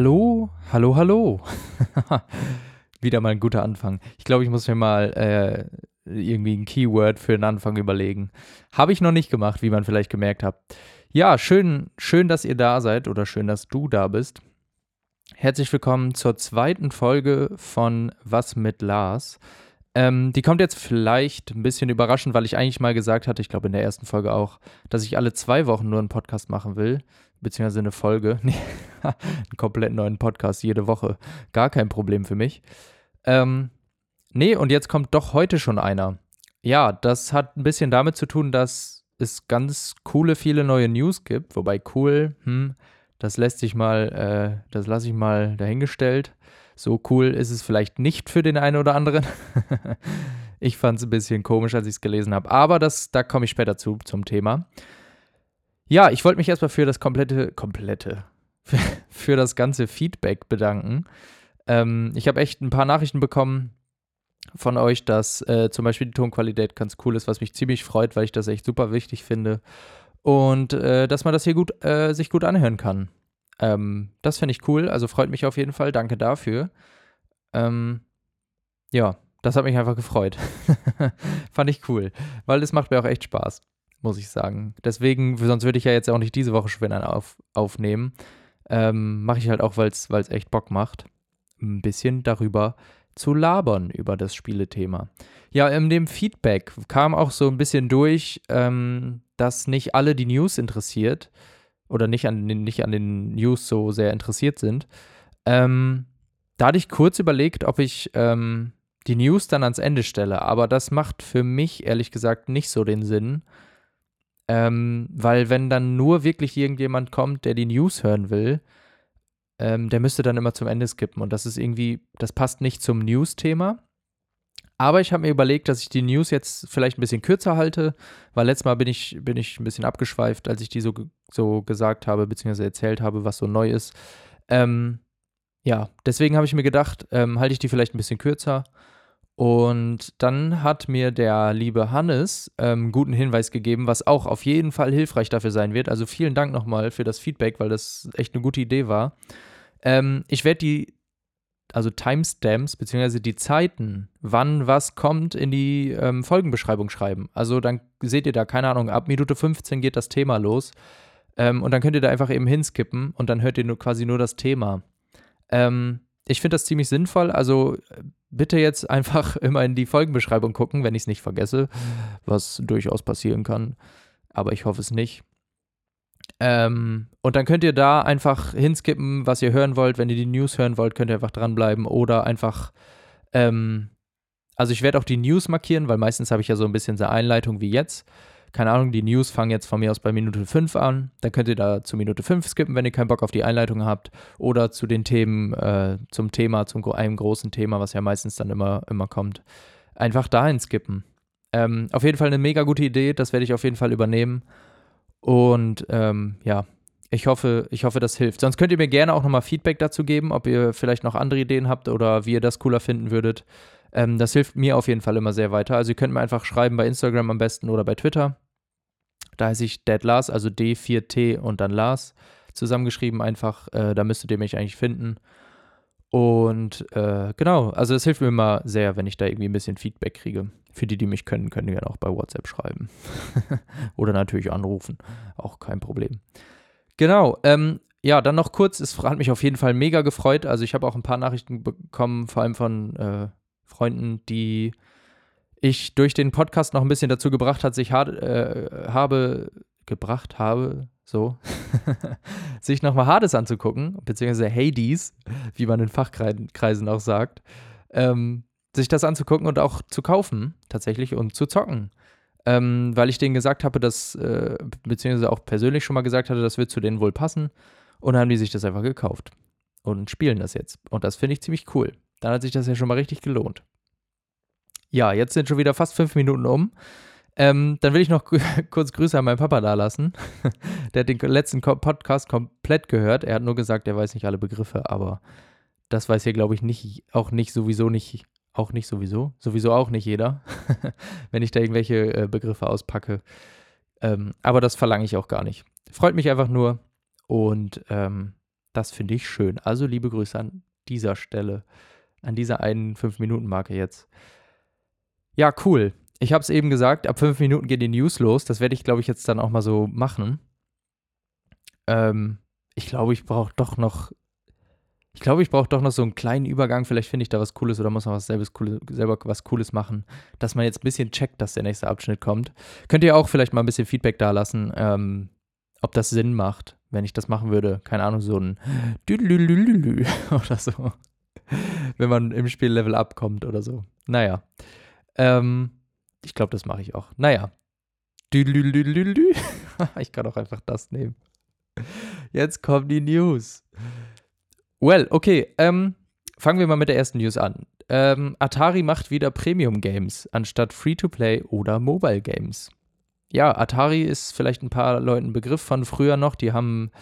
Hallo, hallo, hallo. Wieder mal ein guter Anfang. Ich glaube, ich muss mir mal äh, irgendwie ein Keyword für den Anfang überlegen. Habe ich noch nicht gemacht, wie man vielleicht gemerkt hat. Ja, schön, schön, dass ihr da seid oder schön, dass du da bist. Herzlich willkommen zur zweiten Folge von Was mit Lars. Ähm, die kommt jetzt vielleicht ein bisschen überraschend, weil ich eigentlich mal gesagt hatte, ich glaube in der ersten Folge auch, dass ich alle zwei Wochen nur einen Podcast machen will, beziehungsweise eine Folge. Nee, einen komplett neuen Podcast jede Woche. Gar kein Problem für mich. Ähm, nee, und jetzt kommt doch heute schon einer. Ja, das hat ein bisschen damit zu tun, dass es ganz coole, viele neue News gibt. Wobei cool, hm, das lässt sich mal, äh, das lasse ich mal dahingestellt. So cool ist es vielleicht nicht für den einen oder anderen. ich fand es ein bisschen komisch, als ich es gelesen habe. Aber das, da komme ich später zu, zum Thema. Ja, ich wollte mich erstmal für das komplette, komplette, für, das ganze Feedback bedanken. Ähm, ich habe echt ein paar Nachrichten bekommen von euch, dass äh, zum Beispiel die Tonqualität ganz cool ist, was mich ziemlich freut, weil ich das echt super wichtig finde. Und äh, dass man das hier gut, äh, sich gut anhören kann. Ähm, das finde ich cool, also freut mich auf jeden Fall. Danke dafür. Ähm, ja, das hat mich einfach gefreut. Fand ich cool, weil es macht mir auch echt Spaß, muss ich sagen. Deswegen, sonst würde ich ja jetzt auch nicht diese Woche schon einen auf, aufnehmen. Ähm, Mache ich halt auch, weil es echt Bock macht, ein bisschen darüber zu labern, über das Spielethema. Ja, in dem Feedback kam auch so ein bisschen durch, ähm, dass nicht alle die News interessiert oder nicht an den, nicht an den News so sehr interessiert sind. Ähm, da hatte ich kurz überlegt, ob ich ähm, die News dann ans Ende stelle, aber das macht für mich ehrlich gesagt nicht so den Sinn. Ähm, weil wenn dann nur wirklich irgendjemand kommt, der die News hören will, ähm, der müsste dann immer zum Ende skippen. Und das ist irgendwie, das passt nicht zum News-Thema. Aber ich habe mir überlegt, dass ich die News jetzt vielleicht ein bisschen kürzer halte, weil letztes Mal bin ich, bin ich ein bisschen abgeschweift, als ich die so, so gesagt habe, beziehungsweise erzählt habe, was so neu ist. Ähm, ja, deswegen habe ich mir gedacht, ähm, halte ich die vielleicht ein bisschen kürzer. Und dann hat mir der liebe Hannes einen ähm, guten Hinweis gegeben, was auch auf jeden Fall hilfreich dafür sein wird. Also vielen Dank nochmal für das Feedback, weil das echt eine gute Idee war. Ähm, ich werde die also Timestamps, beziehungsweise die Zeiten, wann was kommt, in die ähm, Folgenbeschreibung schreiben. Also dann seht ihr da, keine Ahnung, ab Minute 15 geht das Thema los. Ähm, und dann könnt ihr da einfach eben hinskippen und dann hört ihr nur quasi nur das Thema. Ähm, ich finde das ziemlich sinnvoll. Also bitte jetzt einfach immer in die Folgenbeschreibung gucken, wenn ich es nicht vergesse, was durchaus passieren kann. Aber ich hoffe es nicht. Ähm, und dann könnt ihr da einfach hinskippen, was ihr hören wollt. Wenn ihr die News hören wollt, könnt ihr einfach dranbleiben oder einfach, ähm, also ich werde auch die News markieren, weil meistens habe ich ja so ein bisschen so Einleitung wie jetzt. Keine Ahnung, die News fangen jetzt von mir aus bei Minute 5 an. Dann könnt ihr da zu Minute 5 skippen, wenn ihr keinen Bock auf die Einleitung habt. Oder zu den Themen, äh, zum Thema, zum einem großen Thema, was ja meistens dann immer, immer kommt. Einfach dahin skippen. Ähm, auf jeden Fall eine mega gute Idee, das werde ich auf jeden Fall übernehmen. Und ähm, ja, ich hoffe, ich hoffe, das hilft. Sonst könnt ihr mir gerne auch nochmal Feedback dazu geben, ob ihr vielleicht noch andere Ideen habt oder wie ihr das cooler finden würdet. Ähm, das hilft mir auf jeden Fall immer sehr weiter. Also ihr könnt mir einfach schreiben bei Instagram am besten oder bei Twitter. Da heiße ich Dead Lars, also D4T und dann Lars zusammengeschrieben einfach. Äh, da müsstet ihr mich eigentlich finden. Und äh, genau, also es hilft mir immer sehr, wenn ich da irgendwie ein bisschen Feedback kriege. Für die, die mich können, können die dann auch bei WhatsApp schreiben. Oder natürlich anrufen. Auch kein Problem. Genau. Ähm, ja, dann noch kurz. Es hat mich auf jeden Fall mega gefreut. Also, ich habe auch ein paar Nachrichten bekommen, vor allem von äh, Freunden, die ich durch den Podcast noch ein bisschen dazu gebracht hat, sich äh, habe gebracht habe, so, sich nochmal Hades anzugucken, beziehungsweise Hades, wie man in Fachkreisen auch sagt. Ähm, sich das anzugucken und auch zu kaufen, tatsächlich, und zu zocken. Ähm, weil ich denen gesagt habe, dass, äh, beziehungsweise auch persönlich schon mal gesagt hatte, das wird zu denen wohl passen. Und dann haben die sich das einfach gekauft und spielen das jetzt. Und das finde ich ziemlich cool. Dann hat sich das ja schon mal richtig gelohnt. Ja, jetzt sind schon wieder fast fünf Minuten um. Ähm, dann will ich noch kurz Grüße an meinen Papa da lassen. Der hat den letzten Podcast komplett gehört. Er hat nur gesagt, er weiß nicht alle Begriffe, aber das weiß hier, glaube ich, nicht, auch nicht sowieso nicht auch nicht sowieso. Sowieso auch nicht jeder, wenn ich da irgendwelche äh, Begriffe auspacke. Ähm, aber das verlange ich auch gar nicht. Freut mich einfach nur. Und ähm, Das finde ich schön. Also liebe Grüße an dieser Stelle, an dieser einen 5-Minuten-Marke jetzt. Ja, cool. Ich habe es eben gesagt, ab 5 Minuten gehen die News los. Das werde ich, glaube ich, jetzt dann auch mal so machen. Ähm, ich glaube, ich brauche doch noch. Ich glaube, ich brauche doch noch so einen kleinen Übergang. Vielleicht finde ich da was Cooles oder muss noch was selbes, selber was Cooles machen, dass man jetzt ein bisschen checkt, dass der nächste Abschnitt kommt. Könnt ihr auch vielleicht mal ein bisschen Feedback da lassen, ähm, ob das Sinn macht, wenn ich das machen würde. Keine Ahnung, so ein oder so. wenn man im Spiel Level abkommt oder so. Naja. Ähm, ich glaube, das mache ich auch. Naja. ich kann auch einfach das nehmen. Jetzt kommen die News. Well, okay. Ähm, fangen wir mal mit der ersten News an. Ähm, Atari macht wieder Premium Games anstatt Free-to-Play oder Mobile Games. Ja, Atari ist vielleicht ein paar Leuten Begriff von früher noch. Die haben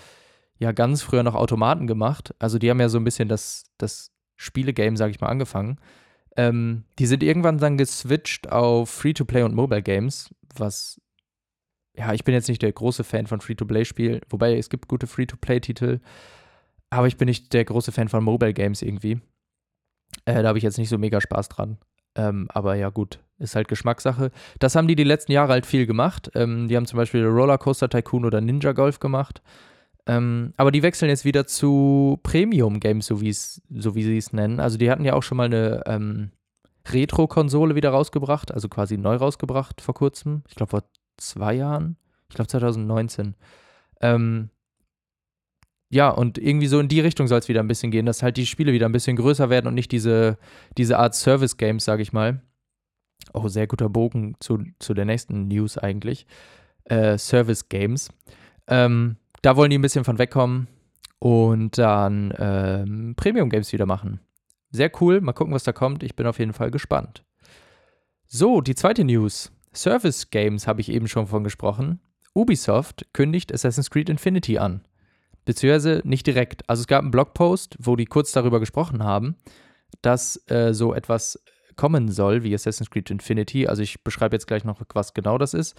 ja ganz früher noch Automaten gemacht. Also die haben ja so ein bisschen das, das Spielegame, sage ich mal, angefangen. Ähm, die sind irgendwann dann geswitcht auf Free-to-Play und Mobile Games, was ja, ich bin jetzt nicht der große Fan von Free-to-Play-Spielen, wobei es gibt gute Free-to-Play-Titel, aber ich bin nicht der große Fan von Mobile Games irgendwie. Äh, da habe ich jetzt nicht so mega Spaß dran. Ähm, aber ja, gut, ist halt Geschmackssache. Das haben die die letzten Jahre halt viel gemacht. Ähm, die haben zum Beispiel Rollercoaster Tycoon oder Ninja Golf gemacht. Ähm, aber die wechseln jetzt wieder zu Premium Games, so, so wie sie es nennen. Also die hatten ja auch schon mal eine ähm, Retro-Konsole wieder rausgebracht, also quasi neu rausgebracht vor kurzem. Ich glaube vor zwei Jahren. Ich glaube 2019. Ähm, ja, und irgendwie so in die Richtung soll es wieder ein bisschen gehen, dass halt die Spiele wieder ein bisschen größer werden und nicht diese, diese Art Service-Games, sage ich mal. Oh, sehr guter Bogen zu, zu der nächsten News eigentlich. Äh, Service-Games. Ähm, da wollen die ein bisschen von wegkommen und dann ähm, Premium-Games wieder machen. Sehr cool, mal gucken, was da kommt. Ich bin auf jeden Fall gespannt. So, die zweite News. Service Games habe ich eben schon von gesprochen. Ubisoft kündigt Assassin's Creed Infinity an. Beziehungsweise nicht direkt. Also es gab einen Blogpost, wo die kurz darüber gesprochen haben, dass äh, so etwas kommen soll wie Assassin's Creed Infinity. Also ich beschreibe jetzt gleich noch, was genau das ist.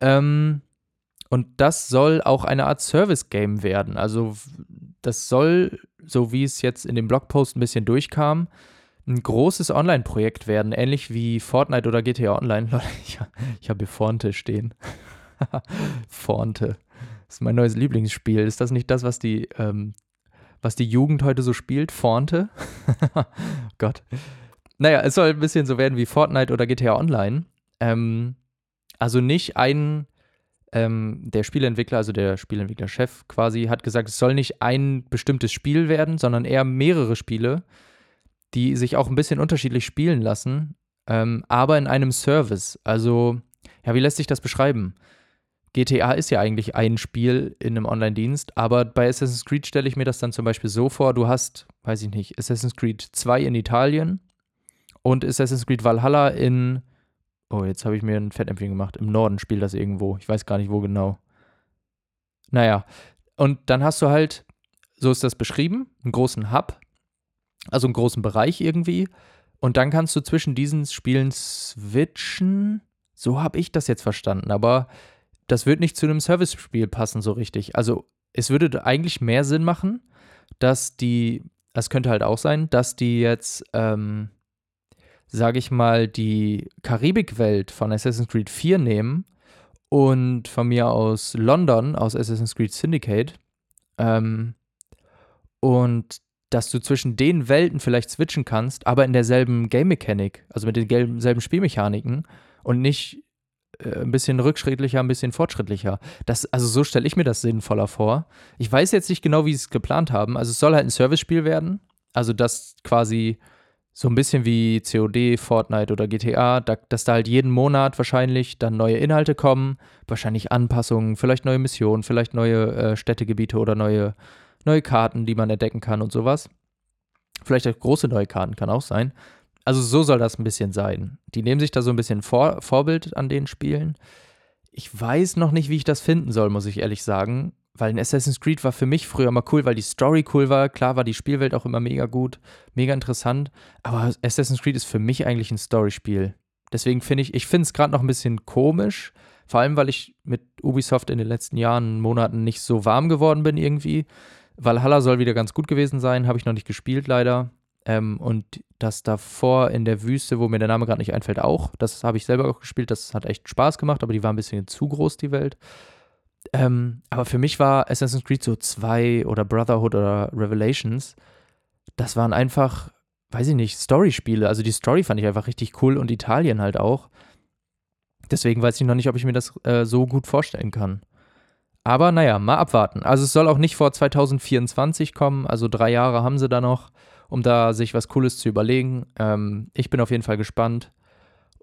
Ähm, und das soll auch eine Art Service-Game werden. Also das soll, so wie es jetzt in dem Blogpost ein bisschen durchkam, ein großes Online-Projekt werden, ähnlich wie Fortnite oder GTA Online. Ich, ich habe hier Forte stehen. Forte. Das ist mein neues Lieblingsspiel. Ist das nicht das, was die, ähm, was die Jugend heute so spielt? Forte? Gott. Naja, es soll ein bisschen so werden wie Fortnite oder GTA Online. Ähm, also nicht ein, ähm, der Spieleentwickler, also der Spieleentwickler-Chef quasi, hat gesagt, es soll nicht ein bestimmtes Spiel werden, sondern eher mehrere Spiele die sich auch ein bisschen unterschiedlich spielen lassen, ähm, aber in einem Service. Also, ja, wie lässt sich das beschreiben? GTA ist ja eigentlich ein Spiel in einem Online-Dienst, aber bei Assassin's Creed stelle ich mir das dann zum Beispiel so vor, du hast, weiß ich nicht, Assassin's Creed 2 in Italien und Assassin's Creed Valhalla in, oh, jetzt habe ich mir ein Fettnäpfchen gemacht, im Norden spielt das irgendwo, ich weiß gar nicht, wo genau. Naja, und dann hast du halt, so ist das beschrieben, einen großen Hub, also einen großen Bereich irgendwie. Und dann kannst du zwischen diesen Spielen switchen. So habe ich das jetzt verstanden. Aber das wird nicht zu einem Service-Spiel passen so richtig. Also es würde eigentlich mehr Sinn machen, dass die, das könnte halt auch sein, dass die jetzt, ähm, sage ich mal, die Karibikwelt von Assassin's Creed 4 nehmen und von mir aus London, aus Assassin's Creed Syndicate, ähm, und dass du zwischen den Welten vielleicht switchen kannst, aber in derselben Game-Mechanik, also mit denselben Spielmechaniken und nicht äh, ein bisschen rückschrittlicher, ein bisschen fortschrittlicher. Das, also so stelle ich mir das sinnvoller vor. Ich weiß jetzt nicht genau, wie sie es geplant haben. Also es soll halt ein Service-Spiel werden. Also das quasi so ein bisschen wie COD, Fortnite oder GTA, da, dass da halt jeden Monat wahrscheinlich dann neue Inhalte kommen, wahrscheinlich Anpassungen, vielleicht neue Missionen, vielleicht neue äh, Städtegebiete oder neue neue Karten, die man entdecken kann und sowas. Vielleicht auch große neue Karten kann auch sein. Also so soll das ein bisschen sein. Die nehmen sich da so ein bisschen Vor Vorbild an den Spielen. Ich weiß noch nicht, wie ich das finden soll, muss ich ehrlich sagen. Weil in Assassin's Creed war für mich früher mal cool, weil die Story cool war. Klar war die Spielwelt auch immer mega gut, mega interessant. Aber Assassin's Creed ist für mich eigentlich ein Storyspiel. Deswegen finde ich, ich finde es gerade noch ein bisschen komisch. Vor allem, weil ich mit Ubisoft in den letzten Jahren, Monaten nicht so warm geworden bin irgendwie Valhalla soll wieder ganz gut gewesen sein, habe ich noch nicht gespielt leider. Ähm, und das davor in der Wüste, wo mir der Name gerade nicht einfällt, auch. Das habe ich selber auch gespielt. Das hat echt Spaß gemacht, aber die war ein bisschen zu groß, die Welt. Ähm, aber für mich war Assassin's Creed so 2 oder Brotherhood oder Revelations, das waren einfach, weiß ich nicht, Story-Spiele. Also die Story fand ich einfach richtig cool und Italien halt auch. Deswegen weiß ich noch nicht, ob ich mir das äh, so gut vorstellen kann. Aber naja, mal abwarten. Also es soll auch nicht vor 2024 kommen, also drei Jahre haben sie da noch, um da sich was Cooles zu überlegen. Ähm, ich bin auf jeden Fall gespannt.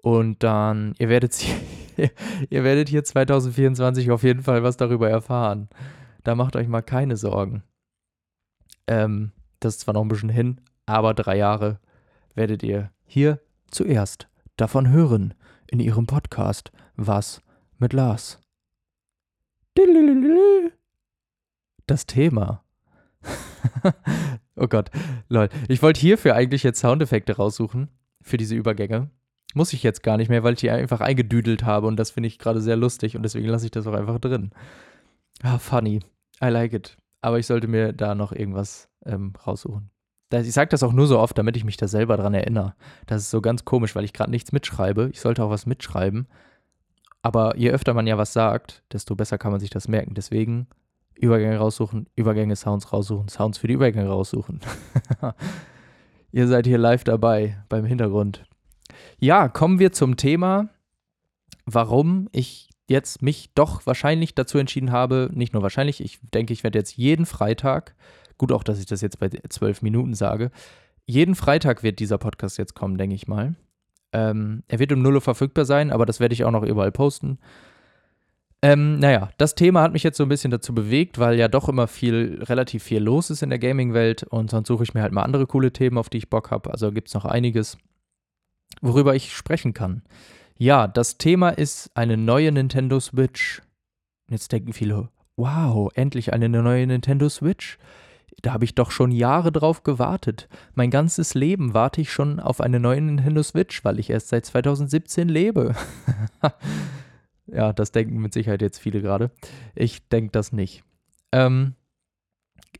Und dann, ihr werdet, ihr werdet hier 2024 auf jeden Fall was darüber erfahren. Da macht euch mal keine Sorgen. Ähm, das ist zwar noch ein bisschen hin, aber drei Jahre werdet ihr hier zuerst davon hören in ihrem Podcast Was mit Lars. Das Thema. oh Gott, lol. Ich wollte hierfür eigentlich jetzt Soundeffekte raussuchen, für diese Übergänge. Muss ich jetzt gar nicht mehr, weil ich die einfach eingedüdelt habe und das finde ich gerade sehr lustig und deswegen lasse ich das auch einfach drin. Ah, funny. I like it. Aber ich sollte mir da noch irgendwas ähm, raussuchen. Ich sage das auch nur so oft, damit ich mich da selber dran erinnere. Das ist so ganz komisch, weil ich gerade nichts mitschreibe. Ich sollte auch was mitschreiben. Aber je öfter man ja was sagt, desto besser kann man sich das merken. Deswegen Übergänge raussuchen, Übergänge Sounds raussuchen, Sounds für die Übergänge raussuchen. Ihr seid hier live dabei beim Hintergrund. Ja, kommen wir zum Thema, warum ich jetzt mich doch wahrscheinlich dazu entschieden habe, nicht nur wahrscheinlich, ich denke, ich werde jetzt jeden Freitag, gut auch, dass ich das jetzt bei zwölf Minuten sage, jeden Freitag wird dieser Podcast jetzt kommen, denke ich mal. Ähm, er wird um 0 Uhr verfügbar sein, aber das werde ich auch noch überall posten. Ähm, naja, das Thema hat mich jetzt so ein bisschen dazu bewegt, weil ja doch immer viel, relativ viel los ist in der Gaming-Welt und sonst suche ich mir halt mal andere coole Themen, auf die ich Bock habe. Also gibt es noch einiges worüber ich sprechen kann. Ja, das Thema ist eine neue Nintendo Switch. Jetzt denken viele, wow, endlich eine neue Nintendo Switch. Da habe ich doch schon Jahre drauf gewartet. Mein ganzes Leben warte ich schon auf eine neue Nintendo Switch, weil ich erst seit 2017 lebe. ja, das denken mit Sicherheit jetzt viele gerade. Ich denke das nicht. Ähm,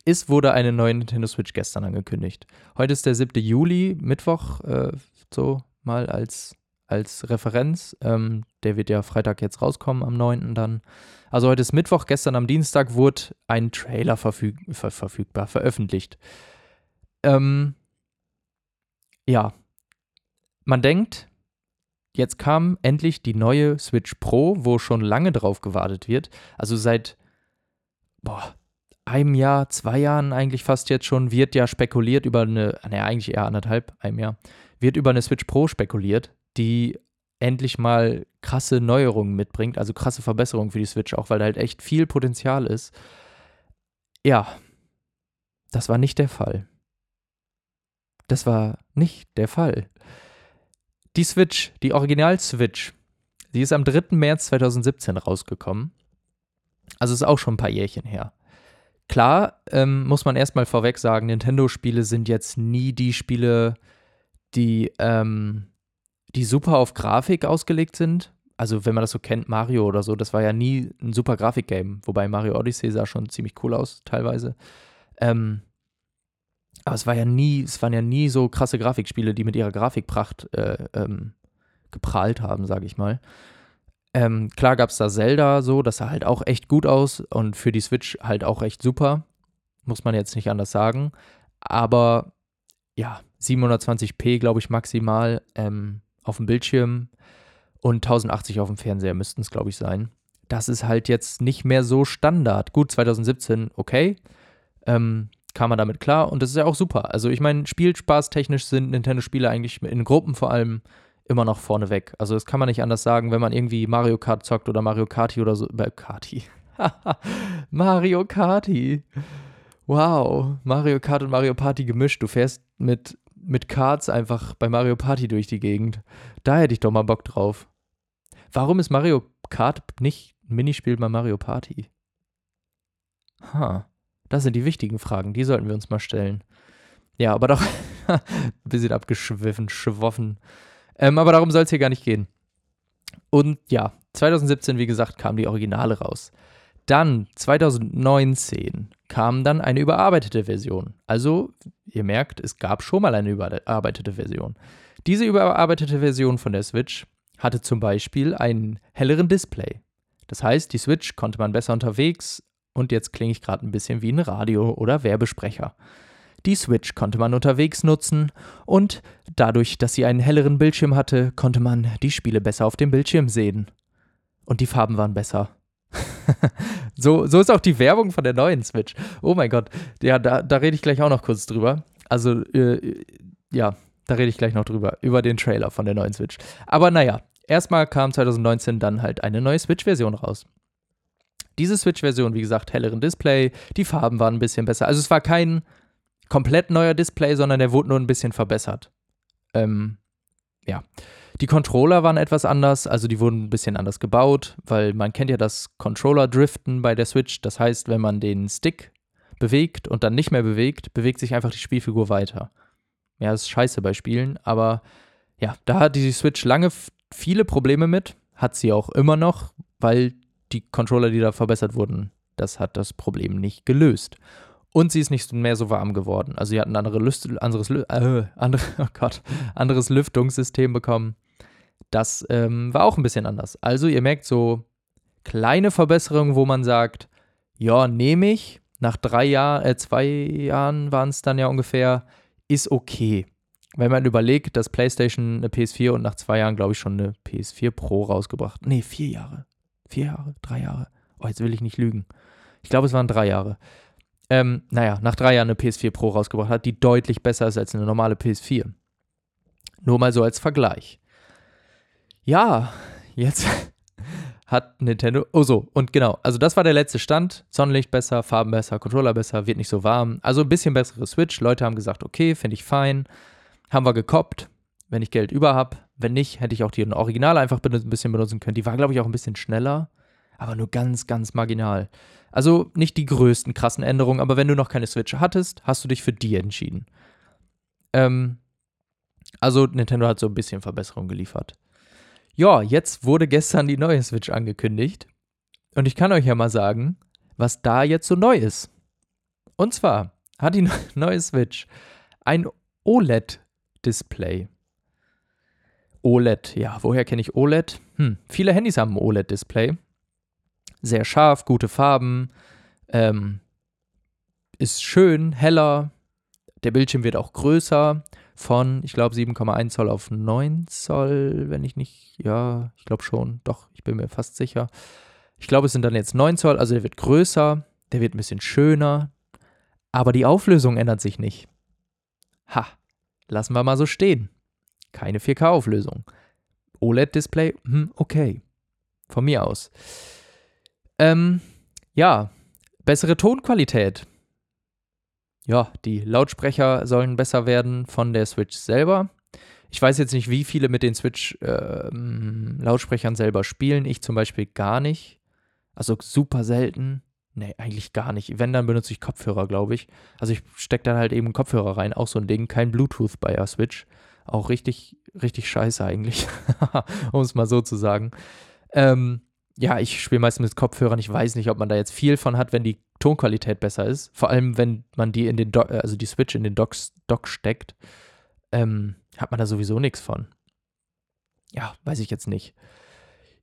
es wurde eine neue Nintendo Switch gestern angekündigt. Heute ist der 7. Juli, Mittwoch, äh, so mal als, als Referenz. Ähm, der wird ja Freitag jetzt rauskommen, am 9. dann. Also heute ist Mittwoch, gestern am Dienstag wurde ein Trailer verfüg ver verfügbar, veröffentlicht. Ähm, ja, man denkt, jetzt kam endlich die neue Switch Pro, wo schon lange drauf gewartet wird. Also seit boah, einem Jahr, zwei Jahren eigentlich fast jetzt schon, wird ja spekuliert über eine, naja, eigentlich eher anderthalb, einem Jahr, wird über eine Switch Pro spekuliert, die endlich mal krasse Neuerungen mitbringt, also krasse Verbesserungen für die Switch, auch weil da halt echt viel Potenzial ist. Ja, das war nicht der Fall. Das war nicht der Fall. Die Switch, die Original-Switch, die ist am 3. März 2017 rausgekommen. Also ist auch schon ein paar Jährchen her. Klar, ähm, muss man erstmal vorweg sagen, Nintendo-Spiele sind jetzt nie die Spiele, die, ähm, die super auf Grafik ausgelegt sind. Also, wenn man das so kennt, Mario oder so, das war ja nie ein super Grafik-Game. Wobei Mario Odyssey sah schon ziemlich cool aus, teilweise. Ähm, aber es war ja nie, es waren ja nie so krasse Grafikspiele, die mit ihrer Grafikpracht äh, ähm, geprahlt haben, sage ich mal. Ähm, klar gab es da Zelda so, das sah halt auch echt gut aus und für die Switch halt auch echt super. Muss man jetzt nicht anders sagen. Aber ja, 720p, glaube ich, maximal ähm, auf dem Bildschirm und 1080 auf dem Fernseher müssten es, glaube ich, sein. Das ist halt jetzt nicht mehr so Standard. Gut, 2017, okay. Ähm, kam man damit klar und das ist ja auch super. Also ich meine, spielspaßtechnisch sind Nintendo-Spiele eigentlich in Gruppen vor allem immer noch vorneweg. Also das kann man nicht anders sagen, wenn man irgendwie Mario Kart zockt oder Mario Karti oder so. Äh, Karti. Mario Karti. Wow, Mario Kart und Mario Party gemischt. Du fährst mit, mit Karts einfach bei Mario Party durch die Gegend. Da hätte ich doch mal Bock drauf. Warum ist Mario Kart nicht ein Minispiel bei Mario Party? Ha, das sind die wichtigen Fragen, die sollten wir uns mal stellen. Ja, aber doch ein bisschen abgeschwiffen, schwoffen. Ähm, aber darum soll es hier gar nicht gehen. Und ja, 2017, wie gesagt, kam die Originale raus. Dann 2019 kam dann eine überarbeitete Version. Also, ihr merkt, es gab schon mal eine überarbeitete Version. Diese überarbeitete Version von der Switch hatte zum Beispiel einen helleren Display. Das heißt, die Switch konnte man besser unterwegs und jetzt klinge ich gerade ein bisschen wie ein Radio- oder Werbesprecher. Die Switch konnte man unterwegs nutzen und dadurch, dass sie einen helleren Bildschirm hatte, konnte man die Spiele besser auf dem Bildschirm sehen. Und die Farben waren besser. so, so ist auch die Werbung von der neuen Switch. Oh mein Gott. Ja, da, da rede ich gleich auch noch kurz drüber. Also, äh, ja, da rede ich gleich noch drüber. Über den Trailer von der neuen Switch. Aber naja, erstmal kam 2019 dann halt eine neue Switch-Version raus. Diese Switch-Version, wie gesagt, helleren Display, die Farben waren ein bisschen besser. Also es war kein komplett neuer Display, sondern der wurde nur ein bisschen verbessert. Ähm, ja. Die Controller waren etwas anders, also die wurden ein bisschen anders gebaut, weil man kennt ja das Controller-Driften bei der Switch. Das heißt, wenn man den Stick bewegt und dann nicht mehr bewegt, bewegt sich einfach die Spielfigur weiter. Ja, das ist scheiße bei Spielen, aber ja, da hat die Switch lange viele Probleme mit, hat sie auch immer noch, weil die Controller, die da verbessert wurden, das hat das Problem nicht gelöst. Und sie ist nicht mehr so warm geworden. Also sie hat ein andere Lüst, anderes, äh, andere, oh Gott, anderes Lüftungssystem bekommen. Das ähm, war auch ein bisschen anders. Also ihr merkt so kleine Verbesserungen, wo man sagt, ja, nehme ich. Nach drei Jahren, äh, zwei Jahren waren es dann ja ungefähr, ist okay. Wenn man überlegt, dass PlayStation eine PS4 und nach zwei Jahren, glaube ich, schon eine PS4 Pro rausgebracht. Nee, vier Jahre. Vier Jahre, drei Jahre. Oh, jetzt will ich nicht lügen. Ich glaube, es waren drei Jahre ähm, naja, nach drei Jahren eine PS4 Pro rausgebracht hat, die deutlich besser ist als eine normale PS4. Nur mal so als Vergleich. Ja, jetzt hat Nintendo. Oh so, und genau, also das war der letzte Stand. Sonnenlicht besser, Farben besser, Controller besser, wird nicht so warm. Also ein bisschen bessere Switch. Leute haben gesagt, okay, finde ich fein. Haben wir gekoppt, wenn ich Geld über habe. Wenn nicht, hätte ich auch die Originale einfach ein bisschen benutzen können. Die war, glaube ich, auch ein bisschen schneller, aber nur ganz, ganz marginal. Also nicht die größten krassen Änderungen, aber wenn du noch keine Switch hattest, hast du dich für die entschieden. Ähm, also Nintendo hat so ein bisschen Verbesserung geliefert. Ja, jetzt wurde gestern die neue Switch angekündigt. Und ich kann euch ja mal sagen, was da jetzt so neu ist. Und zwar hat die neue Switch ein OLED-Display. OLED, ja, woher kenne ich OLED? Hm, viele Handys haben ein OLED-Display sehr scharf, gute Farben, ähm, ist schön, heller. Der Bildschirm wird auch größer von, ich glaube, 7,1 Zoll auf 9 Zoll, wenn ich nicht, ja, ich glaube schon, doch, ich bin mir fast sicher. Ich glaube, es sind dann jetzt 9 Zoll, also der wird größer, der wird ein bisschen schöner, aber die Auflösung ändert sich nicht. Ha, lassen wir mal so stehen. Keine 4K-Auflösung. OLED-Display, hm, okay. Von mir aus. Ähm, ja, bessere Tonqualität. Ja, die Lautsprecher sollen besser werden von der Switch selber. Ich weiß jetzt nicht, wie viele mit den Switch-Lautsprechern ähm, selber spielen. Ich zum Beispiel gar nicht. Also super selten. Nee, eigentlich gar nicht. Wenn, dann benutze ich Kopfhörer, glaube ich. Also ich stecke dann halt eben Kopfhörer rein, auch so ein Ding. Kein Bluetooth bei der Switch. Auch richtig, richtig scheiße eigentlich. um es mal so zu sagen. Ähm, ja, ich spiele meistens mit Kopfhörern. Ich weiß nicht, ob man da jetzt viel von hat, wenn die Tonqualität besser ist. Vor allem, wenn man die in den Do also die Switch in den Docks, Dock steckt, ähm, hat man da sowieso nichts von. Ja, weiß ich jetzt nicht.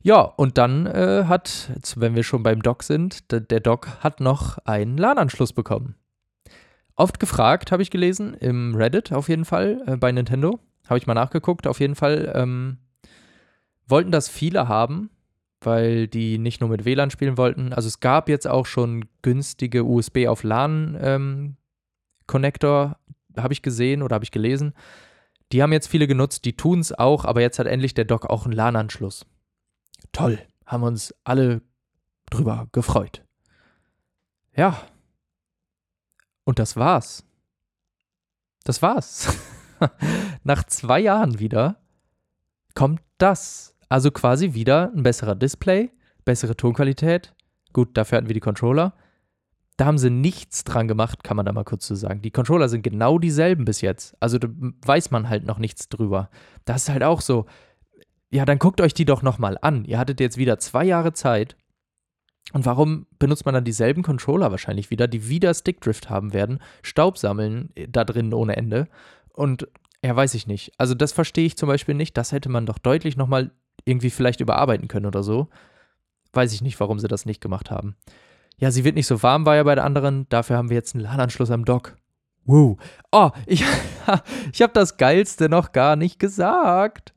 Ja, und dann äh, hat, wenn wir schon beim Dock sind, der Dock hat noch einen LAN-Anschluss bekommen. Oft gefragt, habe ich gelesen, im Reddit auf jeden Fall, äh, bei Nintendo. Habe ich mal nachgeguckt, auf jeden Fall. Ähm, wollten das viele haben, weil die nicht nur mit WLAN spielen wollten. Also es gab jetzt auch schon günstige USB auf LAN ähm, habe ich gesehen oder habe ich gelesen. Die haben jetzt viele genutzt, die tun es auch, aber jetzt hat endlich der Dock auch einen LAN-Anschluss. Toll, haben uns alle drüber gefreut. Ja. Und das war's. Das war's. Nach zwei Jahren wieder kommt das also quasi wieder ein besserer Display, bessere Tonqualität. Gut, dafür hatten wir die Controller. Da haben sie nichts dran gemacht, kann man da mal kurz zu so sagen. Die Controller sind genau dieselben bis jetzt. Also da weiß man halt noch nichts drüber. Das ist halt auch so. Ja, dann guckt euch die doch nochmal an. Ihr hattet jetzt wieder zwei Jahre Zeit, Und warum benutzt man dann dieselben Controller wahrscheinlich wieder, die wieder Stickdrift haben werden, Staub sammeln äh, da drin ohne Ende? Und ja, weiß ich nicht. Also das verstehe ich zum Beispiel nicht. Das hätte man doch deutlich nochmal irgendwie vielleicht überarbeiten können oder so. Weiß ich nicht, warum sie das nicht gemacht haben. Ja, sie wird nicht so warm, war ja bei der anderen. Dafür haben wir jetzt einen LAN-Anschluss am Dock. Wow. Oh, ich, ich habe das Geilste noch gar nicht gesagt.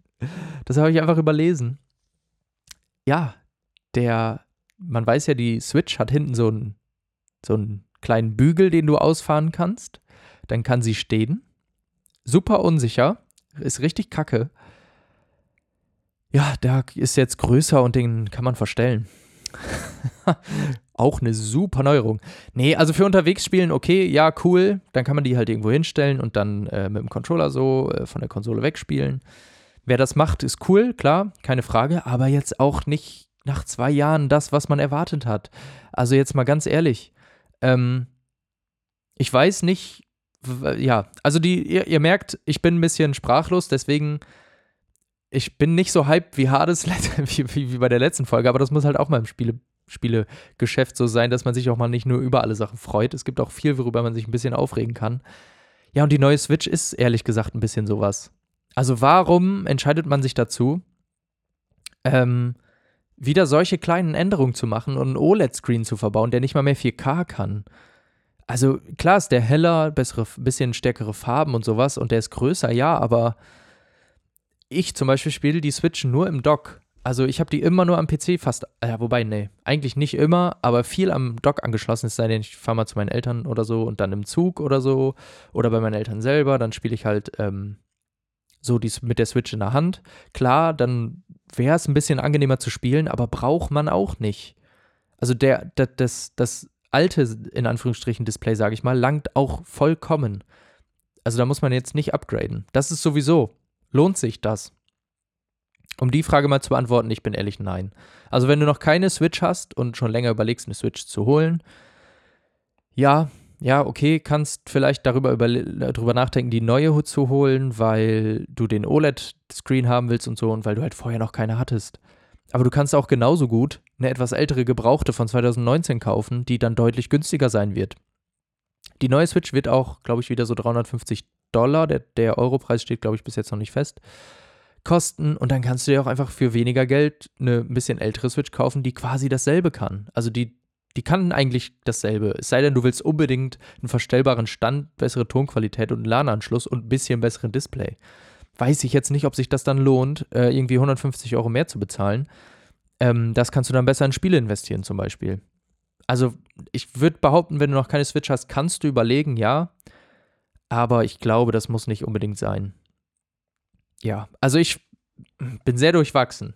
Das habe ich einfach überlesen. Ja, der, man weiß ja, die Switch hat hinten so einen, so einen kleinen Bügel, den du ausfahren kannst. Dann kann sie stehen. Super unsicher. Ist richtig kacke. Ja, der ist jetzt größer und den kann man verstellen. Auch eine super Neuerung. Nee, also für unterwegs spielen, okay, ja, cool. Dann kann man die halt irgendwo hinstellen und dann äh, mit dem Controller so äh, von der Konsole wegspielen. Wer das macht, ist cool, klar, keine Frage, aber jetzt auch nicht nach zwei Jahren das, was man erwartet hat. Also jetzt mal ganz ehrlich, ähm, ich weiß nicht, ja, also die, ihr, ihr merkt, ich bin ein bisschen sprachlos, deswegen ich bin nicht so hyped wie Hades wie, wie, wie, bei der letzten Folge, aber das muss halt auch mal im Spiele, Spielegeschäft so sein, dass man sich auch mal nicht nur über alle Sachen freut. Es gibt auch viel, worüber man sich ein bisschen aufregen kann. Ja, und die neue Switch ist ehrlich gesagt ein bisschen sowas. Also warum entscheidet man sich dazu, ähm, wieder solche kleinen Änderungen zu machen und einen OLED-Screen zu verbauen, der nicht mal mehr 4K kann? Also klar ist der heller, bessere, bisschen stärkere Farben und sowas und der ist größer, ja, aber ich zum Beispiel spiele die Switch nur im Dock. Also ich habe die immer nur am PC fast, ja, wobei, nee, eigentlich nicht immer, aber viel am Dock angeschlossen, es sei denn, ich fahre mal zu meinen Eltern oder so und dann im Zug oder so oder bei meinen Eltern selber, dann spiele ich halt ähm, so dies mit der Switch in der Hand. Klar, dann wäre es ein bisschen angenehmer zu spielen, aber braucht man auch nicht. Also der, der das, das alte, in Anführungsstrichen, Display, sage ich mal, langt auch vollkommen. Also da muss man jetzt nicht upgraden. Das ist sowieso Lohnt sich das? Um die Frage mal zu beantworten, ich bin ehrlich, nein. Also wenn du noch keine Switch hast und schon länger überlegst, eine Switch zu holen, ja, ja, okay, kannst vielleicht darüber, über, darüber nachdenken, die neue zu holen, weil du den OLED-Screen haben willst und so und weil du halt vorher noch keine hattest. Aber du kannst auch genauso gut eine etwas ältere Gebrauchte von 2019 kaufen, die dann deutlich günstiger sein wird. Die neue Switch wird auch, glaube ich, wieder so 350 Dollar, der, der Europreis steht, glaube ich, bis jetzt noch nicht fest, kosten. Und dann kannst du dir auch einfach für weniger Geld eine ein bisschen ältere Switch kaufen, die quasi dasselbe kann. Also die, die kann eigentlich dasselbe. Es sei denn, du willst unbedingt einen verstellbaren Stand, bessere Tonqualität und einen LAN-Anschluss und ein bisschen besseren Display. Weiß ich jetzt nicht, ob sich das dann lohnt, äh, irgendwie 150 Euro mehr zu bezahlen. Ähm, das kannst du dann besser in Spiele investieren, zum Beispiel. Also, ich würde behaupten, wenn du noch keine Switch hast, kannst du überlegen, ja, aber ich glaube, das muss nicht unbedingt sein. Ja, also ich bin sehr durchwachsen.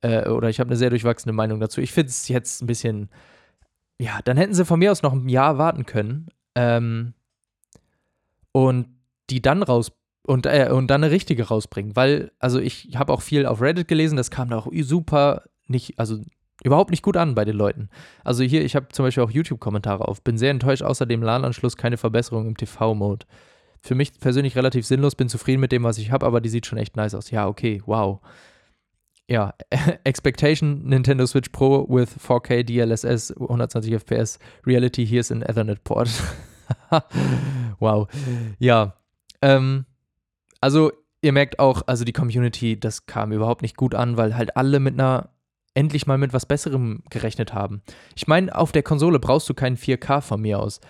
Äh, oder ich habe eine sehr durchwachsene Meinung dazu. Ich finde es jetzt ein bisschen. Ja, dann hätten sie von mir aus noch ein Jahr warten können. Ähm, und die dann raus und, äh, und dann eine richtige rausbringen. Weil, also ich habe auch viel auf Reddit gelesen, das kam da auch super nicht, also überhaupt nicht gut an bei den Leuten. Also hier, ich habe zum Beispiel auch YouTube-Kommentare auf. Bin sehr enttäuscht, außer dem LAN-Anschluss keine Verbesserung im TV-Mode. Für mich persönlich relativ sinnlos, bin zufrieden mit dem, was ich habe, aber die sieht schon echt nice aus. Ja, okay, wow. Ja, Expectation Nintendo Switch Pro with 4K DLSS 120 FPS Reality here's an Ethernet Port. wow. Ja. Ähm, also ihr merkt auch, also die Community, das kam überhaupt nicht gut an, weil halt alle mit einer endlich mal mit was Besserem gerechnet haben. Ich meine, auf der Konsole brauchst du keinen 4K von mir aus.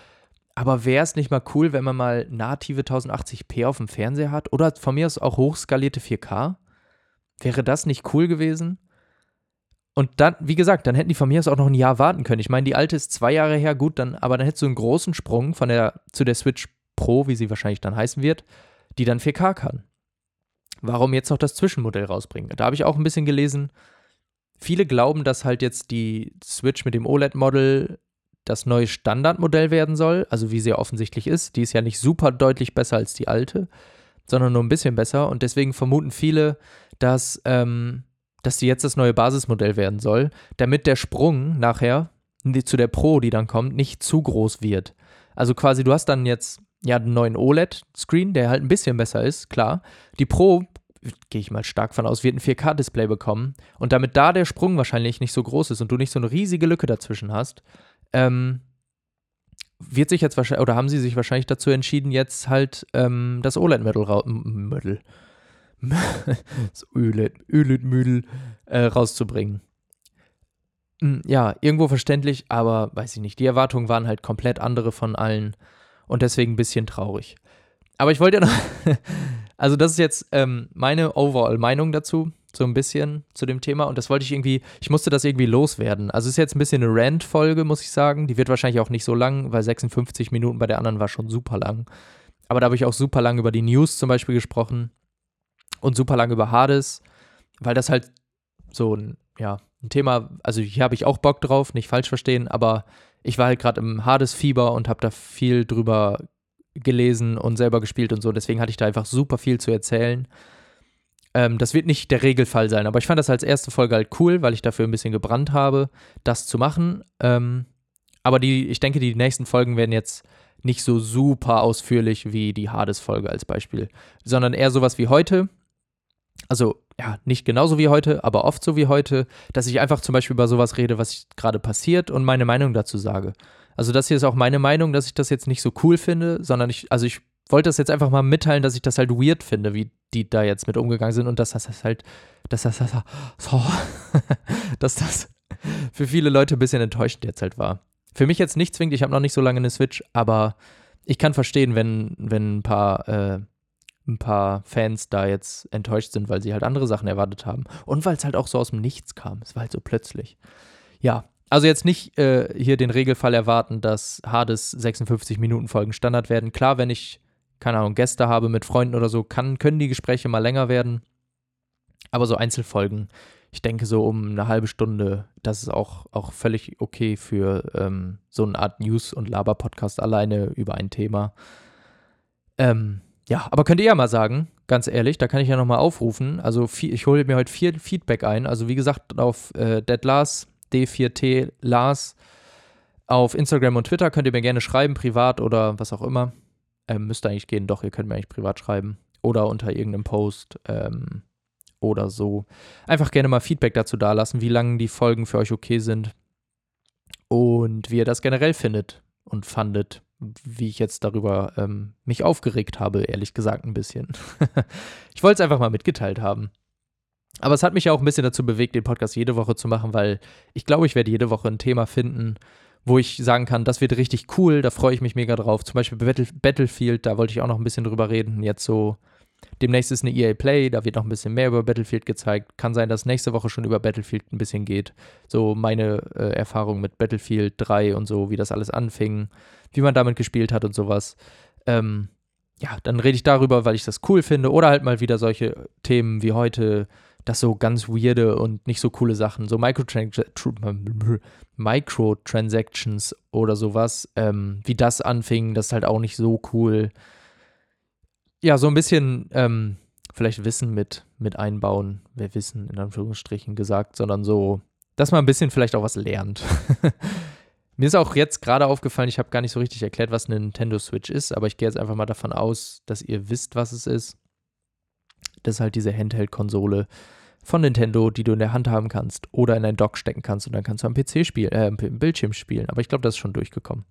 Aber wäre es nicht mal cool, wenn man mal native 1080p auf dem Fernseher hat? Oder von mir aus auch hochskalierte 4K? Wäre das nicht cool gewesen? Und dann, wie gesagt, dann hätten die von mir aus auch noch ein Jahr warten können. Ich meine, die alte ist zwei Jahre her, gut, dann, aber dann hättest du einen großen Sprung von der zu der Switch Pro, wie sie wahrscheinlich dann heißen wird, die dann 4K kann. Warum jetzt noch das Zwischenmodell rausbringen? Da habe ich auch ein bisschen gelesen, Viele glauben, dass halt jetzt die Switch mit dem OLED-Model das neue Standardmodell werden soll, also wie sie ja offensichtlich ist. Die ist ja nicht super deutlich besser als die alte, sondern nur ein bisschen besser. Und deswegen vermuten viele, dass, ähm, dass die jetzt das neue Basismodell werden soll, damit der Sprung nachher zu der Pro, die dann kommt, nicht zu groß wird. Also quasi, du hast dann jetzt ja einen neuen OLED-Screen, der halt ein bisschen besser ist, klar. Die Pro gehe ich mal stark von aus, wird ein 4K-Display bekommen. Und damit da der Sprung wahrscheinlich nicht so groß ist und du nicht so eine riesige Lücke dazwischen hast, ähm, wird sich jetzt wahrscheinlich, oder haben sie sich wahrscheinlich dazu entschieden, jetzt halt ähm, das OLED-Mittel das OLED-Mittel äh, rauszubringen. Hm, ja, irgendwo verständlich, aber weiß ich nicht. Die Erwartungen waren halt komplett andere von allen und deswegen ein bisschen traurig. Aber ich wollte ja noch, also das ist jetzt ähm, meine Overall-Meinung dazu, so ein bisschen zu dem Thema und das wollte ich irgendwie, ich musste das irgendwie loswerden. Also es ist jetzt ein bisschen eine Rant-Folge, muss ich sagen. Die wird wahrscheinlich auch nicht so lang, weil 56 Minuten bei der anderen war schon super lang. Aber da habe ich auch super lang über die News zum Beispiel gesprochen und super lang über Hades, weil das halt so ein, ja, ein Thema, also hier habe ich auch Bock drauf, nicht falsch verstehen, aber ich war halt gerade im Hades-Fieber und habe da viel drüber gelesen und selber gespielt und so, deswegen hatte ich da einfach super viel zu erzählen. Ähm, das wird nicht der Regelfall sein, aber ich fand das als erste Folge halt cool, weil ich dafür ein bisschen gebrannt habe, das zu machen. Ähm, aber die, ich denke, die nächsten Folgen werden jetzt nicht so super ausführlich wie die Hades-Folge als Beispiel, sondern eher sowas wie heute, also ja, nicht genauso wie heute, aber oft so wie heute, dass ich einfach zum Beispiel über sowas rede, was gerade passiert und meine Meinung dazu sage. Also das hier ist auch meine Meinung, dass ich das jetzt nicht so cool finde, sondern ich, also ich wollte das jetzt einfach mal mitteilen, dass ich das halt weird finde, wie die da jetzt mit umgegangen sind und dass das halt, dass das, das so, dass das für viele Leute ein bisschen enttäuschend jetzt halt war. Für mich jetzt nicht zwingend, ich habe noch nicht so lange eine Switch, aber ich kann verstehen, wenn, wenn ein paar äh, ein paar Fans da jetzt enttäuscht sind, weil sie halt andere Sachen erwartet haben. Und weil es halt auch so aus dem Nichts kam. Es war halt so plötzlich. Ja, also jetzt nicht äh, hier den Regelfall erwarten, dass Hades 56 Minuten Folgen Standard werden. Klar, wenn ich, keine Ahnung, Gäste habe mit Freunden oder so, kann, können die Gespräche mal länger werden. Aber so Einzelfolgen, ich denke so um eine halbe Stunde, das ist auch, auch völlig okay für ähm, so eine Art News- und Laber-Podcast alleine über ein Thema. Ähm, ja, aber könnt ihr ja mal sagen, ganz ehrlich, da kann ich ja nochmal aufrufen. Also ich hole mir heute viel Feedback ein. Also wie gesagt, auf äh, Lars, D4T Lars, auf Instagram und Twitter könnt ihr mir gerne schreiben, privat oder was auch immer. Ähm, müsste eigentlich gehen, doch, ihr könnt mir eigentlich privat schreiben. Oder unter irgendeinem Post ähm, oder so. Einfach gerne mal Feedback dazu dalassen, wie lange die Folgen für euch okay sind. Und wie ihr das generell findet und fandet wie ich jetzt darüber ähm, mich aufgeregt habe, ehrlich gesagt ein bisschen. ich wollte es einfach mal mitgeteilt haben. Aber es hat mich ja auch ein bisschen dazu bewegt, den Podcast jede Woche zu machen, weil ich glaube, ich werde jede Woche ein Thema finden, wo ich sagen kann, das wird richtig cool, da freue ich mich mega drauf. Zum Beispiel Battlefield, da wollte ich auch noch ein bisschen drüber reden. Jetzt so Demnächst ist eine EA Play, da wird noch ein bisschen mehr über Battlefield gezeigt. Kann sein, dass nächste Woche schon über Battlefield ein bisschen geht. So meine äh, Erfahrung mit Battlefield 3 und so, wie das alles anfing, wie man damit gespielt hat und sowas. Ähm, ja, dann rede ich darüber, weil ich das cool finde. Oder halt mal wieder solche Themen wie heute, das so ganz weirde und nicht so coole Sachen, so Microtrans Microtransactions oder sowas, ähm, wie das anfing, das ist halt auch nicht so cool ja, so ein bisschen ähm, vielleicht Wissen mit, mit einbauen, wer Wissen in Anführungsstrichen gesagt, sondern so, dass man ein bisschen vielleicht auch was lernt. Mir ist auch jetzt gerade aufgefallen, ich habe gar nicht so richtig erklärt, was eine Nintendo Switch ist, aber ich gehe jetzt einfach mal davon aus, dass ihr wisst, was es ist. Das ist halt diese Handheld-Konsole von Nintendo, die du in der Hand haben kannst oder in ein Dock stecken kannst und dann kannst du am PC spielen, äh, am Bildschirm spielen. Aber ich glaube, das ist schon durchgekommen.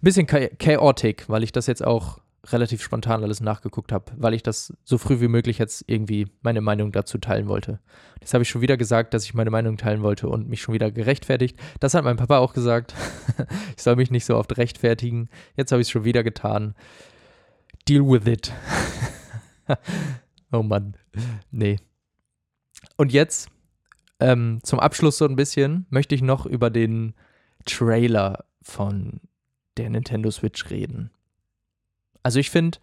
Bisschen chaotic, weil ich das jetzt auch relativ spontan alles nachgeguckt habe, weil ich das so früh wie möglich jetzt irgendwie meine Meinung dazu teilen wollte. Jetzt habe ich schon wieder gesagt, dass ich meine Meinung teilen wollte und mich schon wieder gerechtfertigt. Das hat mein Papa auch gesagt. ich soll mich nicht so oft rechtfertigen. Jetzt habe ich es schon wieder getan. Deal with it. oh Mann. Nee. Und jetzt ähm, zum Abschluss so ein bisschen möchte ich noch über den Trailer von der Nintendo Switch reden. Also ich finde,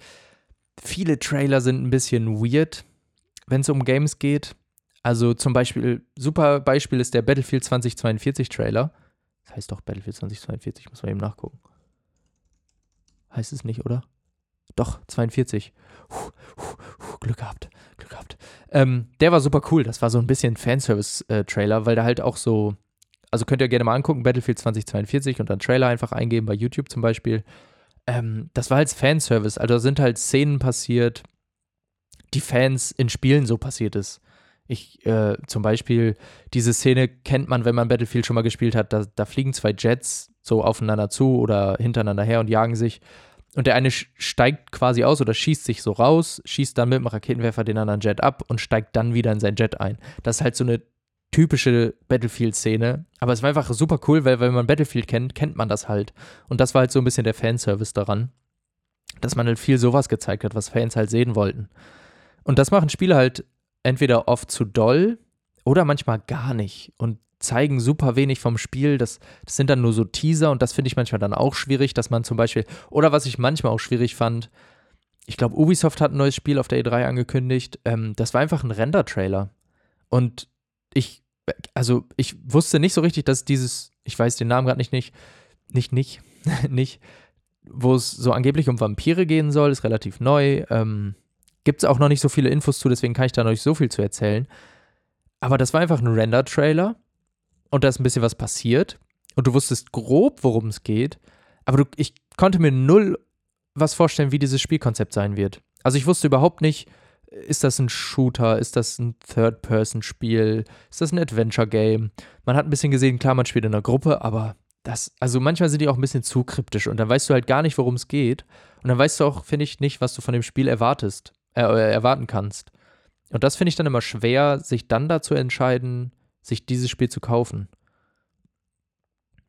viele Trailer sind ein bisschen weird, wenn es um Games geht. Also zum Beispiel, super Beispiel ist der Battlefield 2042 Trailer. Das heißt doch Battlefield 2042, muss man eben nachgucken. Heißt es nicht, oder? Doch, 42. Puh, puh, puh, Glück gehabt. Ähm, der war super cool. Das war so ein bisschen Fanservice-Trailer, äh, weil der halt auch so. Also könnt ihr gerne mal angucken, Battlefield 2042 und dann Trailer einfach eingeben bei YouTube zum Beispiel ähm, das war halt Fanservice. Also da sind halt Szenen passiert, die Fans in Spielen so passiert ist. Ich, äh, zum Beispiel, diese Szene kennt man, wenn man Battlefield schon mal gespielt hat. Da, da fliegen zwei Jets so aufeinander zu oder hintereinander her und jagen sich. Und der eine steigt quasi aus oder schießt sich so raus, schießt dann mit dem Raketenwerfer den anderen Jet ab und steigt dann wieder in sein Jet ein. Das ist halt so eine typische Battlefield-Szene. Aber es war einfach super cool, weil wenn man Battlefield kennt, kennt man das halt. Und das war halt so ein bisschen der Fanservice daran, dass man halt viel sowas gezeigt hat, was Fans halt sehen wollten. Und das machen Spiele halt entweder oft zu doll oder manchmal gar nicht und zeigen super wenig vom Spiel. Das, das sind dann nur so Teaser und das finde ich manchmal dann auch schwierig, dass man zum Beispiel, oder was ich manchmal auch schwierig fand, ich glaube, Ubisoft hat ein neues Spiel auf der E3 angekündigt. Ähm, das war einfach ein Render-Trailer. Und ich, also ich wusste nicht so richtig, dass dieses, ich weiß den Namen gerade nicht, nicht, nicht, nicht, nicht, wo es so angeblich um Vampire gehen soll, ist relativ neu. Ähm, Gibt es auch noch nicht so viele Infos zu, deswegen kann ich da noch nicht so viel zu erzählen. Aber das war einfach ein Render-Trailer und da ist ein bisschen was passiert und du wusstest grob, worum es geht, aber du, ich konnte mir null was vorstellen, wie dieses Spielkonzept sein wird. Also ich wusste überhaupt nicht, ist das ein Shooter? Ist das ein Third-Person-Spiel? Ist das ein Adventure-Game? Man hat ein bisschen gesehen, klar, man spielt in einer Gruppe, aber das, also manchmal sind die auch ein bisschen zu kryptisch und dann weißt du halt gar nicht, worum es geht. Und dann weißt du auch, finde ich, nicht, was du von dem Spiel erwartest, äh, erwarten kannst. Und das finde ich dann immer schwer, sich dann dazu entscheiden, sich dieses Spiel zu kaufen.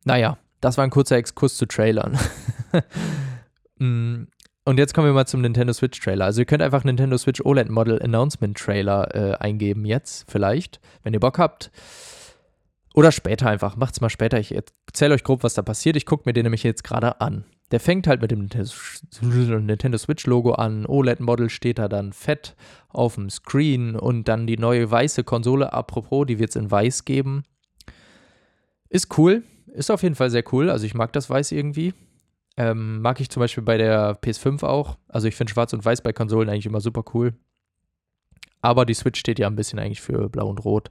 Naja, das war ein kurzer Exkurs zu Trailern. mm, und jetzt kommen wir mal zum Nintendo Switch Trailer. Also ihr könnt einfach Nintendo Switch OLED Model Announcement Trailer äh, eingeben jetzt, vielleicht, wenn ihr Bock habt. Oder später einfach. Macht's mal später. Ich erzähle euch grob, was da passiert. Ich gucke mir den nämlich jetzt gerade an. Der fängt halt mit dem Nintendo Switch Logo an. OLED-Model steht da dann fett auf dem Screen und dann die neue weiße Konsole. Apropos, die wird es in weiß geben. Ist cool. Ist auf jeden Fall sehr cool. Also ich mag das Weiß irgendwie. Ähm, mag ich zum Beispiel bei der PS5 auch. Also ich finde Schwarz und Weiß bei Konsolen eigentlich immer super cool. Aber die Switch steht ja ein bisschen eigentlich für Blau und Rot.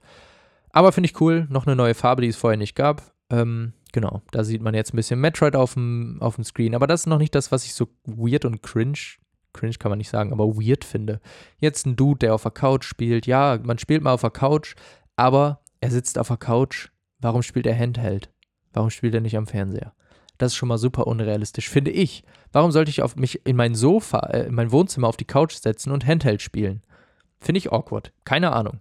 Aber finde ich cool. Noch eine neue Farbe, die es vorher nicht gab. Ähm, genau, da sieht man jetzt ein bisschen Metroid auf dem, auf dem Screen. Aber das ist noch nicht das, was ich so weird und cringe, cringe kann man nicht sagen, aber weird finde. Jetzt ein Dude, der auf der Couch spielt. Ja, man spielt mal auf der Couch, aber er sitzt auf der Couch. Warum spielt er Handheld? Warum spielt er nicht am Fernseher? Das ist schon mal super unrealistisch, finde ich. Warum sollte ich auf mich in mein Sofa, äh, in mein Wohnzimmer auf die Couch setzen und Handheld spielen? Finde ich awkward. Keine Ahnung.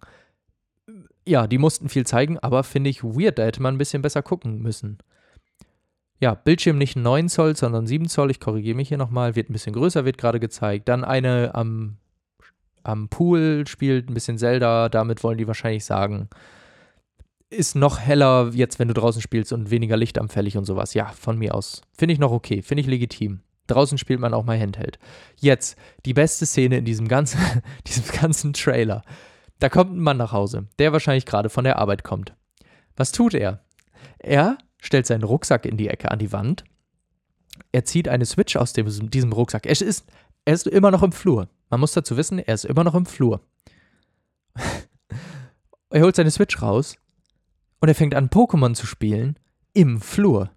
Ja, die mussten viel zeigen, aber finde ich weird. Da hätte man ein bisschen besser gucken müssen. Ja, Bildschirm nicht 9 Zoll, sondern 7 Zoll. Ich korrigiere mich hier nochmal. Wird ein bisschen größer, wird gerade gezeigt. Dann eine am, am Pool spielt ein bisschen Zelda. Damit wollen die wahrscheinlich sagen, ist noch heller jetzt, wenn du draußen spielst und weniger lichtanfällig und sowas. Ja, von mir aus. Finde ich noch okay, finde ich legitim. Draußen spielt man auch mal Handheld. Jetzt, die beste Szene in diesem ganzen, diesem ganzen Trailer. Da kommt ein Mann nach Hause, der wahrscheinlich gerade von der Arbeit kommt. Was tut er? Er stellt seinen Rucksack in die Ecke an die Wand. Er zieht eine Switch aus dem, diesem Rucksack. Er ist, er ist immer noch im Flur. Man muss dazu wissen, er ist immer noch im Flur. er holt seine Switch raus und er fängt an, Pokémon zu spielen im Flur.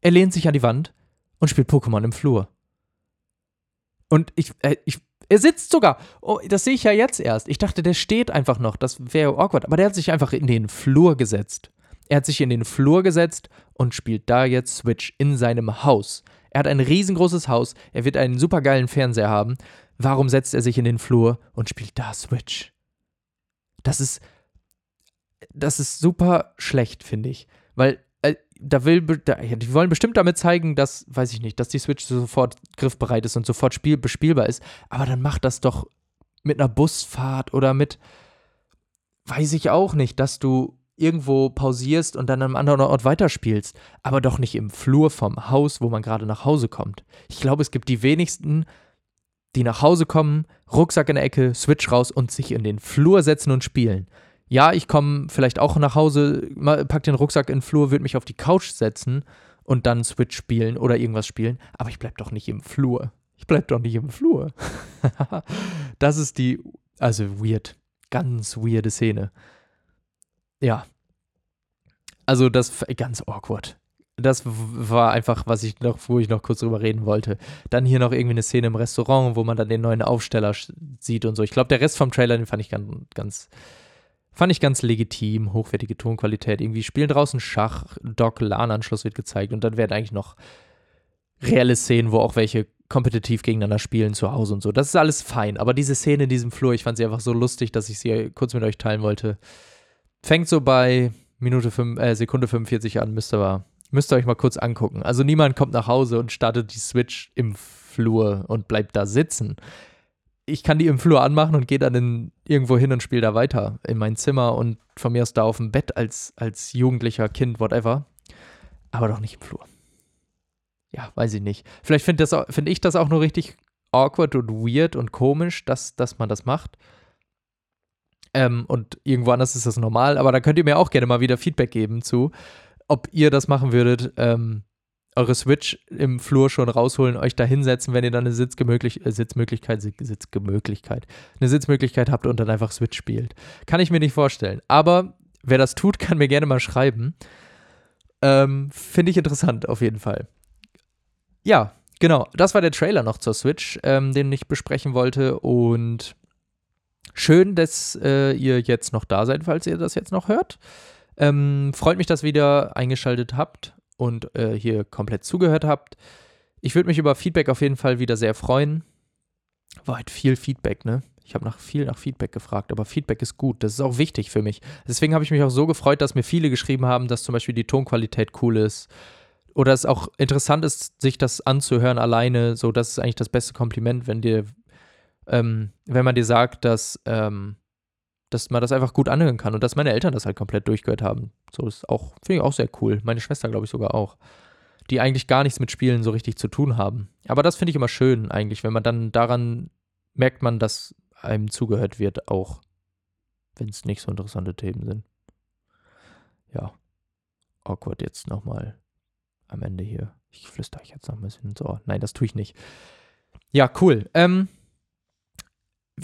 Er lehnt sich an die Wand und spielt Pokémon im Flur. Und ich, äh, ich, er sitzt sogar. Oh, das sehe ich ja jetzt erst. Ich dachte, der steht einfach noch. Das wäre awkward. Aber der hat sich einfach in den Flur gesetzt. Er hat sich in den Flur gesetzt und spielt da jetzt Switch in seinem Haus. Er hat ein riesengroßes Haus. Er wird einen supergeilen Fernseher haben. Warum setzt er sich in den Flur und spielt da Switch? Das ist, das ist super schlecht, finde ich. Weil da will, da, die wollen bestimmt damit zeigen, dass, weiß ich nicht, dass die Switch sofort griffbereit ist und sofort spiel, bespielbar ist. Aber dann macht das doch mit einer Busfahrt oder mit, weiß ich auch nicht, dass du irgendwo pausierst und dann an einem anderen Ort weiterspielst, aber doch nicht im Flur vom Haus, wo man gerade nach Hause kommt. Ich glaube, es gibt die wenigsten, die nach Hause kommen, Rucksack in der Ecke, Switch raus und sich in den Flur setzen und spielen ja, ich komme vielleicht auch nach Hause, pack den Rucksack in den Flur, würde mich auf die Couch setzen und dann Switch spielen oder irgendwas spielen, aber ich bleib doch nicht im Flur. Ich bleib doch nicht im Flur. das ist die, also weird, ganz weirde Szene. Ja. Also das ganz awkward. das war einfach, was ich noch, wo ich noch kurz drüber reden wollte. Dann hier noch irgendwie eine Szene im Restaurant, wo man dann den neuen Aufsteller sieht und so. Ich glaube, der Rest vom Trailer, den fand ich ganz, ganz, fand ich ganz legitim, hochwertige Tonqualität. Irgendwie spielen draußen Schach, Doc, LAN-Anschluss wird gezeigt und dann werden eigentlich noch reelle Szenen, wo auch welche kompetitiv gegeneinander spielen zu Hause und so. Das ist alles fein. Aber diese Szene in diesem Flur, ich fand sie einfach so lustig, dass ich sie kurz mit euch teilen wollte. Fängt so bei Minute 5, äh, Sekunde 45 an, müsst ihr, müsst ihr euch mal kurz angucken. Also niemand kommt nach Hause und startet die Switch im Flur und bleibt da sitzen. Ich kann die im Flur anmachen und gehe dann in, irgendwo hin und spiele da weiter in mein Zimmer und von mir aus da auf dem Bett als, als Jugendlicher, Kind, whatever. Aber doch nicht im Flur ja, weiß ich nicht. Vielleicht finde find ich das auch nur richtig awkward und weird und komisch, dass, dass man das macht. Ähm, und irgendwo anders ist das normal, aber da könnt ihr mir auch gerne mal wieder Feedback geben zu, ob ihr das machen würdet, ähm, eure Switch im Flur schon rausholen, euch da hinsetzen, wenn ihr dann eine Sitzgemöglich äh, Sitzmöglichkeit, Sitzgemöglichkeit, eine Sitzmöglichkeit habt und dann einfach Switch spielt. Kann ich mir nicht vorstellen. Aber wer das tut, kann mir gerne mal schreiben. Ähm, Finde ich interessant, auf jeden Fall. Ja, genau. Das war der Trailer noch zur Switch, ähm, den ich besprechen wollte. Und schön, dass äh, ihr jetzt noch da seid, falls ihr das jetzt noch hört. Ähm, freut mich, dass ihr wieder eingeschaltet habt und äh, hier komplett zugehört habt. Ich würde mich über Feedback auf jeden Fall wieder sehr freuen. War halt viel Feedback, ne? Ich habe nach viel nach Feedback gefragt, aber Feedback ist gut. Das ist auch wichtig für mich. Deswegen habe ich mich auch so gefreut, dass mir viele geschrieben haben, dass zum Beispiel die Tonqualität cool ist oder es auch interessant ist, sich das anzuhören alleine, so das ist eigentlich das beste Kompliment, wenn dir, ähm, wenn man dir sagt, dass, ähm, dass man das einfach gut anhören kann und dass meine Eltern das halt komplett durchgehört haben. So ist auch, finde ich auch sehr cool. Meine Schwester, glaube ich, sogar auch. Die eigentlich gar nichts mit Spielen so richtig zu tun haben. Aber das finde ich immer schön, eigentlich, wenn man dann daran merkt man, dass einem zugehört wird, auch wenn es nicht so interessante Themen sind. Ja. Awkward jetzt nochmal am Ende hier. Ich flüstere euch jetzt noch ein bisschen ins Ohr. Nein, das tue ich nicht. Ja, cool. Ähm,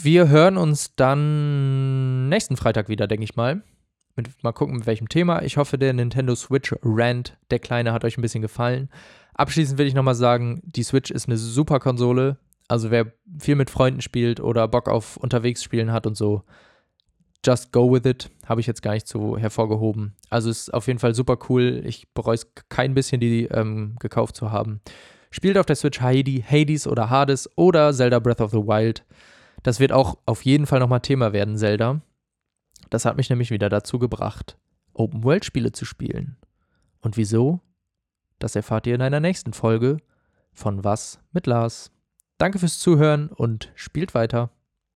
wir hören uns dann nächsten Freitag wieder, denke ich mal. Mit, mal gucken, mit welchem Thema. Ich hoffe, der Nintendo Switch Rant, der kleine, hat euch ein bisschen gefallen. Abschließend will ich nochmal sagen, die Switch ist eine super Konsole. Also wer viel mit Freunden spielt oder Bock auf unterwegs spielen hat und so, Just Go With It habe ich jetzt gar nicht so hervorgehoben. Also ist auf jeden Fall super cool. Ich bereue es kein bisschen, die ähm, gekauft zu haben. Spielt auf der Switch Heidi, Hades oder Hades oder Zelda Breath of the Wild. Das wird auch auf jeden Fall nochmal Thema werden, Zelda. Das hat mich nämlich wieder dazu gebracht, Open-World-Spiele zu spielen. Und wieso? Das erfahrt ihr in einer nächsten Folge von Was mit Lars. Danke fürs Zuhören und spielt weiter.